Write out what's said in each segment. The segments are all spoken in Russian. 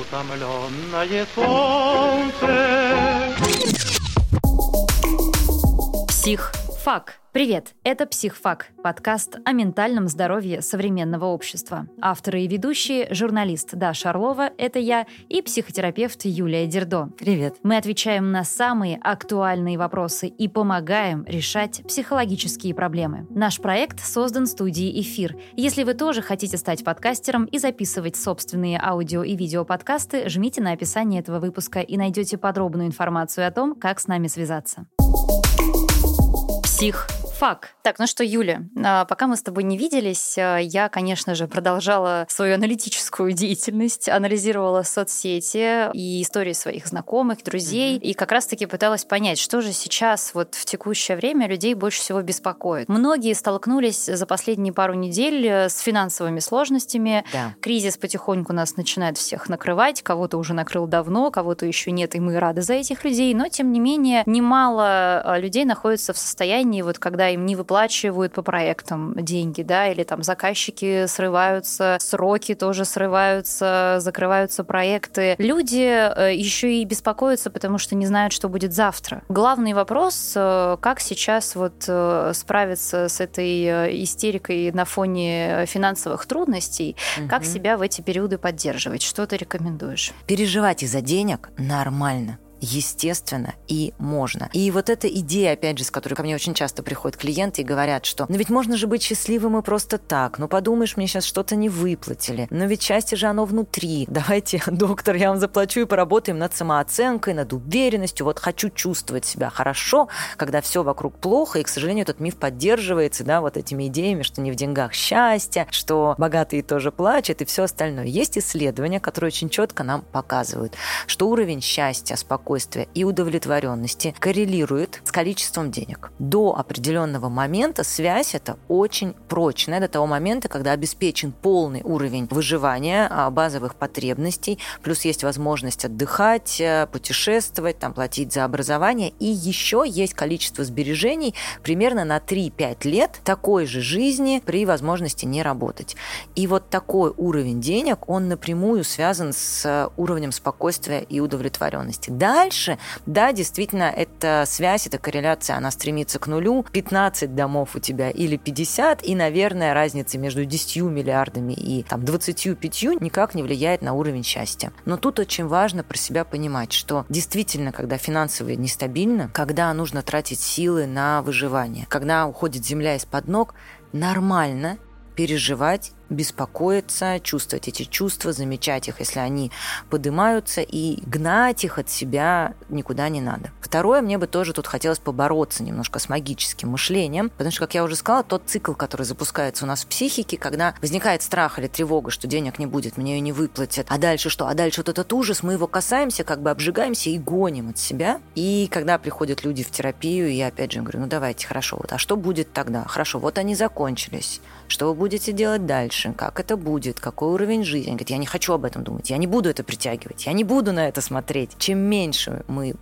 утомленное солнце. Психфак. Привет, это «Психфак» – подкаст о ментальном здоровье современного общества. Авторы и ведущие – журналист Даша Орлова, это я, и психотерапевт Юлия Дердо. Привет. Мы отвечаем на самые актуальные вопросы и помогаем решать психологические проблемы. Наш проект создан студией «Эфир». Если вы тоже хотите стать подкастером и записывать собственные аудио и видеоподкасты, жмите на описание этого выпуска и найдете подробную информацию о том, как с нами связаться. Псих фак. Так, ну что, Юля, а, пока мы с тобой не виделись, а, я, конечно же, продолжала свою аналитическую деятельность, анализировала соцсети и истории своих знакомых, друзей, mm-hmm. и как раз-таки пыталась понять, что же сейчас вот в текущее время людей больше всего беспокоит. Многие столкнулись за последние пару недель э, с финансовыми сложностями. Да. Кризис потихоньку нас начинает всех накрывать, кого-то уже накрыл давно, кого-то еще нет, и мы рады за этих людей, но тем не менее немало а, людей находятся в состоянии, вот когда когда им не выплачивают по проектам деньги, да, или там заказчики срываются, сроки тоже срываются, закрываются проекты. Люди э, еще и беспокоятся, потому что не знают, что будет завтра. Главный вопрос, э, как сейчас вот э, справиться с этой истерикой на фоне финансовых трудностей, угу. как себя в эти периоды поддерживать, что ты рекомендуешь? Переживать из-за денег нормально естественно и можно. И вот эта идея, опять же, с которой ко мне очень часто приходят клиенты и говорят, что ну ведь можно же быть счастливым и просто так, ну подумаешь, мне сейчас что-то не выплатили, но ведь счастье же оно внутри. Давайте, доктор, я вам заплачу и поработаем над самооценкой, над уверенностью. Вот хочу чувствовать себя хорошо, когда все вокруг плохо, и, к сожалению, этот миф поддерживается, да, вот этими идеями, что не в деньгах счастье, что богатые тоже плачут и все остальное. Есть исследования, которые очень четко нам показывают, что уровень счастья, спокойствия, спокойствия и удовлетворенности коррелирует с количеством денег. До определенного момента связь это очень прочная, до того момента, когда обеспечен полный уровень выживания а, базовых потребностей, плюс есть возможность отдыхать, э, путешествовать, там, платить за образование, и еще есть количество сбережений примерно на 3-5 лет такой же жизни при возможности не работать. И вот такой уровень денег, он напрямую связан с уровнем спокойствия и удовлетворенности. Да, дальше, да, действительно, эта связь, эта корреляция, она стремится к нулю. 15 домов у тебя или 50, и, наверное, разница между 10 миллиардами и там, 25 никак не влияет на уровень счастья. Но тут очень важно про себя понимать, что действительно, когда финансово нестабильно, когда нужно тратить силы на выживание, когда уходит земля из-под ног, нормально переживать беспокоиться, чувствовать эти чувства, замечать их, если они поднимаются, и гнать их от себя никуда не надо. Второе, мне бы тоже тут хотелось побороться немножко с магическим мышлением, потому что, как я уже сказала, тот цикл, который запускается у нас в психике, когда возникает страх или тревога, что денег не будет, мне ее не выплатят, а дальше что? А дальше вот этот ужас, мы его касаемся, как бы обжигаемся и гоним от себя. И когда приходят люди в терапию, я опять же говорю, ну давайте, хорошо, вот, а что будет тогда? Хорошо, вот они закончились. Что вы будете делать дальше? Дальше, как это будет, какой уровень жизни. Они говорят, я не хочу об этом думать, я не буду это притягивать, я не буду на это смотреть. Чем меньше мы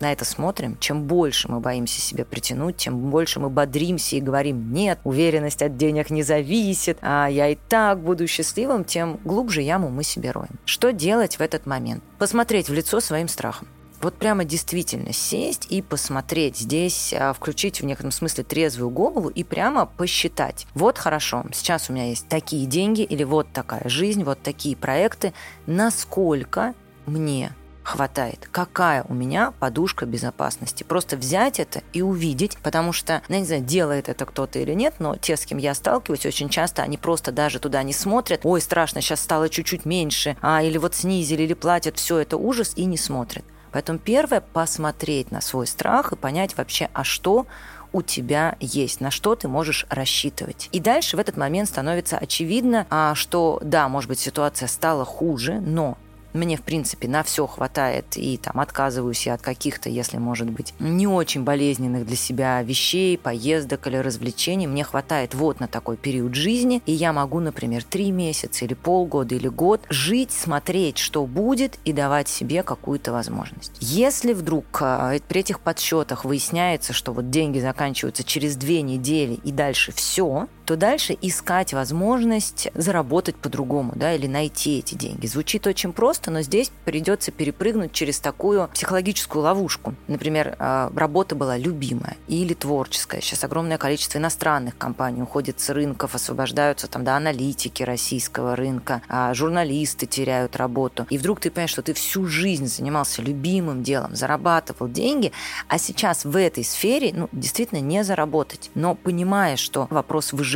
на это смотрим, чем больше мы боимся себя притянуть, тем больше мы бодримся и говорим, нет, уверенность от денег не зависит, а я и так буду счастливым, тем глубже яму мы себе роем. Что делать в этот момент? Посмотреть в лицо своим страхом вот прямо действительно сесть и посмотреть здесь, а, включить в некотором смысле трезвую голову и прямо посчитать. Вот хорошо, сейчас у меня есть такие деньги или вот такая жизнь, вот такие проекты. Насколько мне хватает. Какая у меня подушка безопасности? Просто взять это и увидеть, потому что, ну, я не знаю, делает это кто-то или нет, но те, с кем я сталкиваюсь, очень часто они просто даже туда не смотрят. Ой, страшно, сейчас стало чуть-чуть меньше, а или вот снизили, или платят, все это ужас, и не смотрят. Поэтому первое – посмотреть на свой страх и понять вообще, а что у тебя есть, на что ты можешь рассчитывать. И дальше в этот момент становится очевидно, а, что да, может быть, ситуация стала хуже, но мне, в принципе, на все хватает, и там отказываюсь я от каких-то, если, может быть, не очень болезненных для себя вещей, поездок или развлечений. Мне хватает вот на такой период жизни, и я могу, например, три месяца или полгода или год жить, смотреть, что будет, и давать себе какую-то возможность. Если вдруг э, при этих подсчетах выясняется, что вот деньги заканчиваются через две недели и дальше все, то дальше искать возможность заработать по-другому, да, или найти эти деньги. Звучит очень просто, но здесь придется перепрыгнуть через такую психологическую ловушку. Например, а, работа была любимая или творческая. Сейчас огромное количество иностранных компаний уходит с рынков, освобождаются там, да, аналитики российского рынка, а журналисты теряют работу. И вдруг ты понимаешь, что ты всю жизнь занимался любимым делом, зарабатывал деньги, а сейчас в этой сфере, ну, действительно не заработать. Но понимая, что вопрос выживания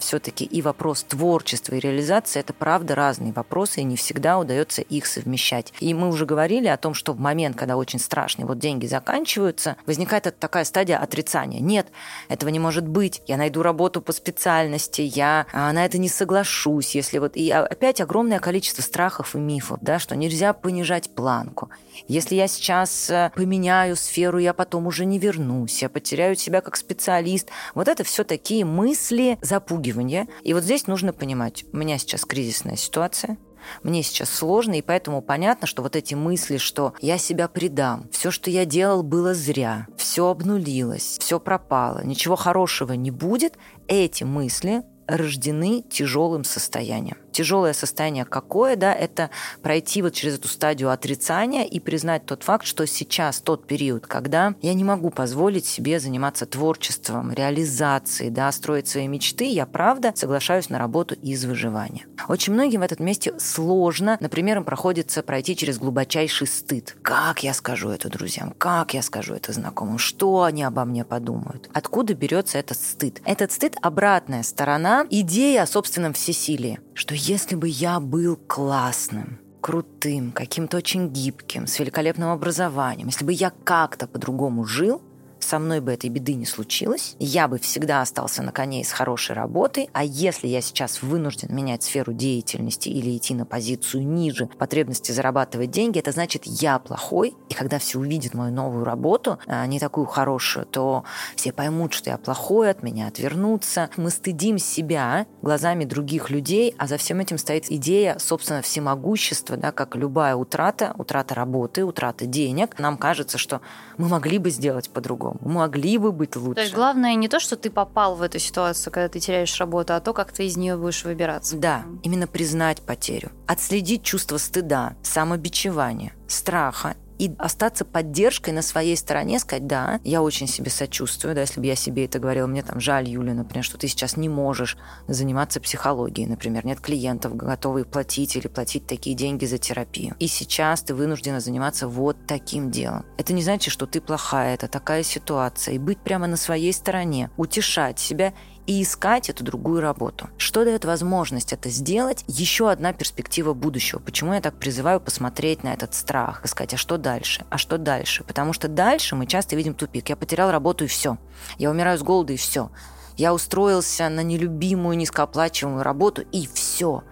все-таки и вопрос творчества и реализации – это правда разные вопросы, и не всегда удается их совмещать. И мы уже говорили о том, что в момент, когда очень страшный, вот деньги заканчиваются, возникает такая стадия отрицания. Нет, этого не может быть. Я найду работу по специальности, я а, на это не соглашусь. Если вот и опять огромное количество страхов и мифов, да, что нельзя понижать планку. Если я сейчас э, поменяю сферу, я потом уже не вернусь, я потеряю себя как специалист. Вот это все такие мысли запугивания. И вот здесь нужно понимать, у меня сейчас кризисная ситуация, мне сейчас сложно, и поэтому понятно, что вот эти мысли, что я себя предам, все, что я делал, было зря, все обнулилось, все пропало, ничего хорошего не будет, эти мысли рождены тяжелым состоянием тяжелое состояние какое, да, это пройти вот через эту стадию отрицания и признать тот факт, что сейчас тот период, когда я не могу позволить себе заниматься творчеством, реализацией, да, строить свои мечты, я правда соглашаюсь на работу из выживания. Очень многим в этом месте сложно, например, им проходится пройти через глубочайший стыд. Как я скажу это друзьям? Как я скажу это знакомым? Что они обо мне подумают? Откуда берется этот стыд? Этот стыд – обратная сторона идеи о собственном всесилии, что если бы я был классным, крутым, каким-то очень гибким, с великолепным образованием, если бы я как-то по-другому жил, со мной бы этой беды не случилось, я бы всегда остался на коне с хорошей работой, а если я сейчас вынужден менять сферу деятельности или идти на позицию ниже потребности зарабатывать деньги, это значит, я плохой, и когда все увидят мою новую работу, а не такую хорошую, то все поймут, что я плохой, от меня отвернутся. Мы стыдим себя глазами других людей, а за всем этим стоит идея, собственно, всемогущества, да, как любая утрата, утрата работы, утрата денег. Нам кажется, что мы могли бы сделать по-другому могли бы быть лучше. То есть главное не то, что ты попал в эту ситуацию, когда ты теряешь работу, а то, как ты из нее будешь выбираться. Да, именно признать потерю, отследить чувство стыда, самобичевания, страха и остаться поддержкой на своей стороне, сказать, да, я очень себе сочувствую, да, если бы я себе это говорила, мне там жаль, Юля, например, что ты сейчас не можешь заниматься психологией, например, нет клиентов, готовые платить или платить такие деньги за терапию. И сейчас ты вынуждена заниматься вот таким делом. Это не значит, что ты плохая, это такая ситуация. И быть прямо на своей стороне, утешать себя и искать эту другую работу. Что дает возможность это сделать? Еще одна перспектива будущего. Почему я так призываю посмотреть на этот страх и сказать, а что дальше? А что дальше? Потому что дальше мы часто видим тупик. Я потерял работу и все. Я умираю с голода и все. Я устроился на нелюбимую, низкооплачиваемую работу и все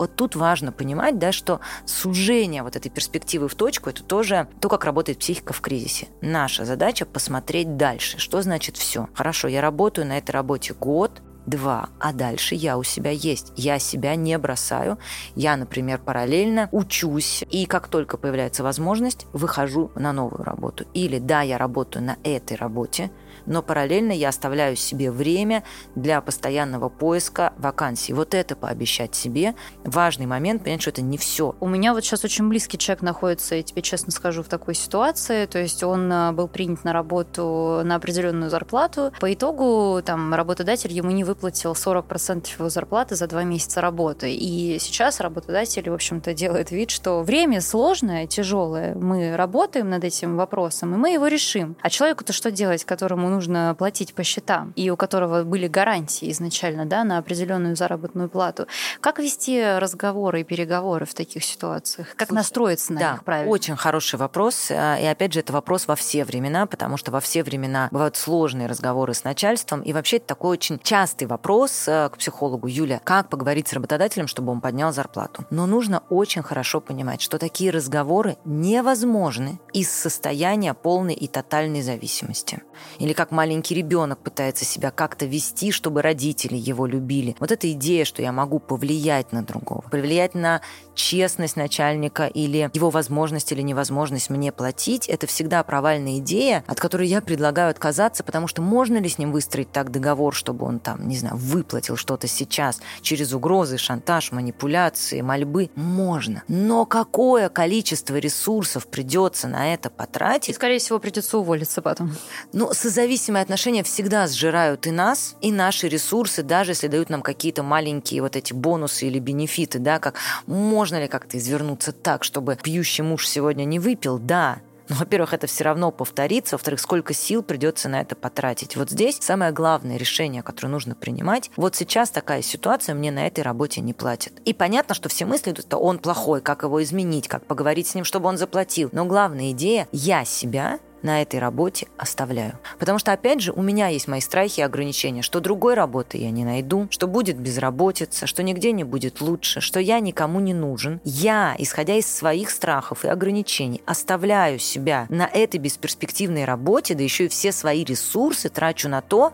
вот тут важно понимать, да, что сужение вот этой перспективы в точку – это тоже то, как работает психика в кризисе. Наша задача – посмотреть дальше. Что значит все? Хорошо, я работаю на этой работе год, два, а дальше я у себя есть. Я себя не бросаю. Я, например, параллельно учусь, и как только появляется возможность, выхожу на новую работу. Или да, я работаю на этой работе, но параллельно я оставляю себе время для постоянного поиска вакансий. Вот это пообещать себе. Важный момент, понять, что это не все. У меня вот сейчас очень близкий человек находится, я тебе честно скажу, в такой ситуации. То есть он э, был принят на работу на определенную зарплату. По итогу там работодатель ему не выплатил 40% его зарплаты за два месяца работы. И сейчас работодатель, в общем-то, делает вид, что время сложное, тяжелое. Мы работаем над этим вопросом, и мы его решим. А человеку-то что делать, которому нужно платить по счетам, и у которого были гарантии изначально да, на определенную заработную плату. Как вести разговоры и переговоры в таких ситуациях? Как Слушай, настроиться на да, них правильно? Очень хороший вопрос. А, и опять же, это вопрос во все времена, потому что во все времена бывают сложные разговоры с начальством. И вообще это такой очень частый вопрос а, к психологу Юля. Как поговорить с работодателем, чтобы он поднял зарплату? Но нужно очень хорошо понимать, что такие разговоры невозможны из состояния полной и тотальной зависимости. Или как маленький ребенок пытается себя как-то вести, чтобы родители его любили. Вот эта идея, что я могу повлиять на другого, повлиять на честность начальника или его возможность или невозможность мне платить, это всегда провальная идея, от которой я предлагаю отказаться, потому что можно ли с ним выстроить так договор, чтобы он там, не знаю, выплатил что-то сейчас через угрозы, шантаж, манипуляции, мольбы? Можно. Но какое количество ресурсов придется на это потратить? И, скорее всего, придется уволиться потом. Ну, созависимые отношения всегда сжирают и нас, и наши ресурсы, даже если дают нам какие-то маленькие вот эти бонусы или бенефиты, да, как можно ли как-то извернуться так, чтобы пьющий муж сегодня не выпил? Да, но, во-первых, это все равно повторится, во-вторых, сколько сил придется на это потратить. Вот здесь самое главное решение, которое нужно принимать. Вот сейчас такая ситуация, мне на этой работе не платят. И понятно, что все мысли идут, что он плохой, как его изменить, как поговорить с ним, чтобы он заплатил. Но главная идея, я себя на этой работе оставляю. Потому что, опять же, у меня есть мои страхи и ограничения, что другой работы я не найду, что будет безработица, что нигде не будет лучше, что я никому не нужен. Я, исходя из своих страхов и ограничений, оставляю себя на этой бесперспективной работе, да еще и все свои ресурсы трачу на то,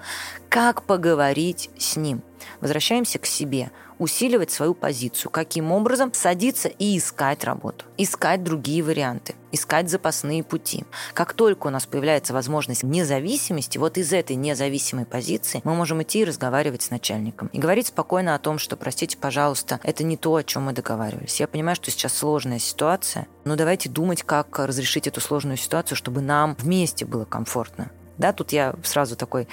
как поговорить с ним. Возвращаемся к себе – усиливать свою позицию. Каким образом? Садиться и искать работу, искать другие варианты, искать запасные пути. Как только у нас появляется возможность независимости, вот из этой независимой позиции мы можем идти и разговаривать с начальником. И говорить спокойно о том, что, простите, пожалуйста, это не то, о чем мы договаривались. Я понимаю, что сейчас сложная ситуация, но давайте думать, как разрешить эту сложную ситуацию, чтобы нам вместе было комфортно. Да, тут я сразу такой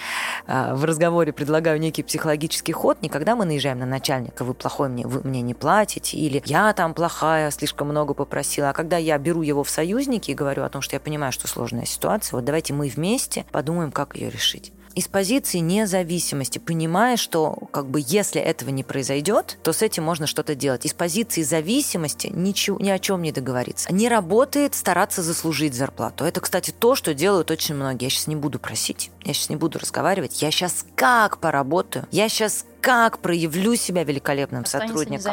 э, в разговоре предлагаю некий психологический ход. Не когда мы наезжаем на начальника, вы плохой мне, вы мне не платите, или я там плохая, слишком много попросила. А когда я беру его в союзники и говорю о том, что я понимаю, что сложная ситуация, вот давайте мы вместе подумаем, как ее решить из позиции независимости, понимая, что как бы если этого не произойдет, то с этим можно что-то делать. Из позиции зависимости ничего, ни о чем не договориться. Не работает стараться заслужить зарплату. Это, кстати, то, что делают очень многие. Я сейчас не буду просить, я сейчас не буду разговаривать. Я сейчас как поработаю? Я сейчас как проявлю себя великолепным Останется сотрудником.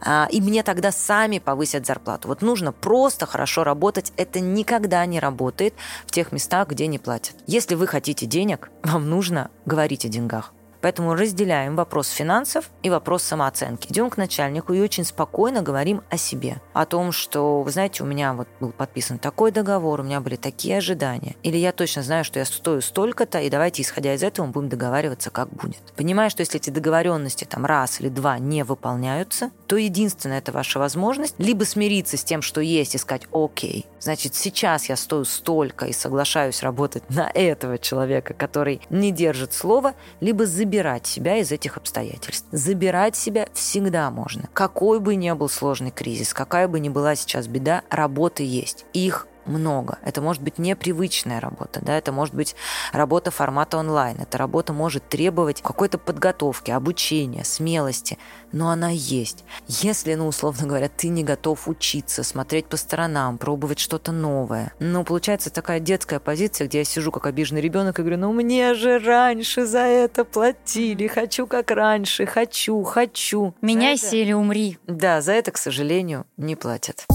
А, и мне тогда сами повысят зарплату. Вот нужно просто хорошо работать. Это никогда не работает в тех местах, где не платят. Если вы хотите денег, вам нужно говорить о деньгах. Поэтому разделяем вопрос финансов и вопрос самооценки. Идем к начальнику и очень спокойно говорим о себе. О том, что, вы знаете, у меня вот был подписан такой договор, у меня были такие ожидания. Или я точно знаю, что я стою столько-то, и давайте, исходя из этого, мы будем договариваться, как будет. Понимая, что если эти договоренности там раз или два не выполняются, то единственная это ваша возможность либо смириться с тем, что есть, и сказать, окей, значит, сейчас я стою столько и соглашаюсь работать на этого человека, который не держит слова, либо забирать забирать себя из этих обстоятельств. Забирать себя всегда можно. Какой бы ни был сложный кризис, какая бы ни была сейчас беда, работы есть. Их много. Это может быть непривычная работа, да, это может быть работа формата онлайн, эта работа может требовать какой-то подготовки, обучения, смелости, но она есть. Если, ну, условно говоря, ты не готов учиться, смотреть по сторонам, пробовать что-то новое, ну, получается такая детская позиция, где я сижу как обиженный ребенок и говорю, ну, мне же раньше за это платили, хочу как раньше, хочу, хочу. Меняйся это... или умри. Да, за это, к сожалению, не платят.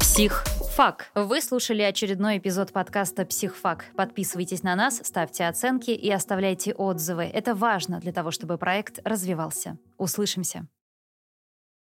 Псих Фак. Вы слушали очередной эпизод подкаста Психфак. Подписывайтесь на нас, ставьте оценки и оставляйте отзывы. Это важно для того, чтобы проект развивался. Услышимся.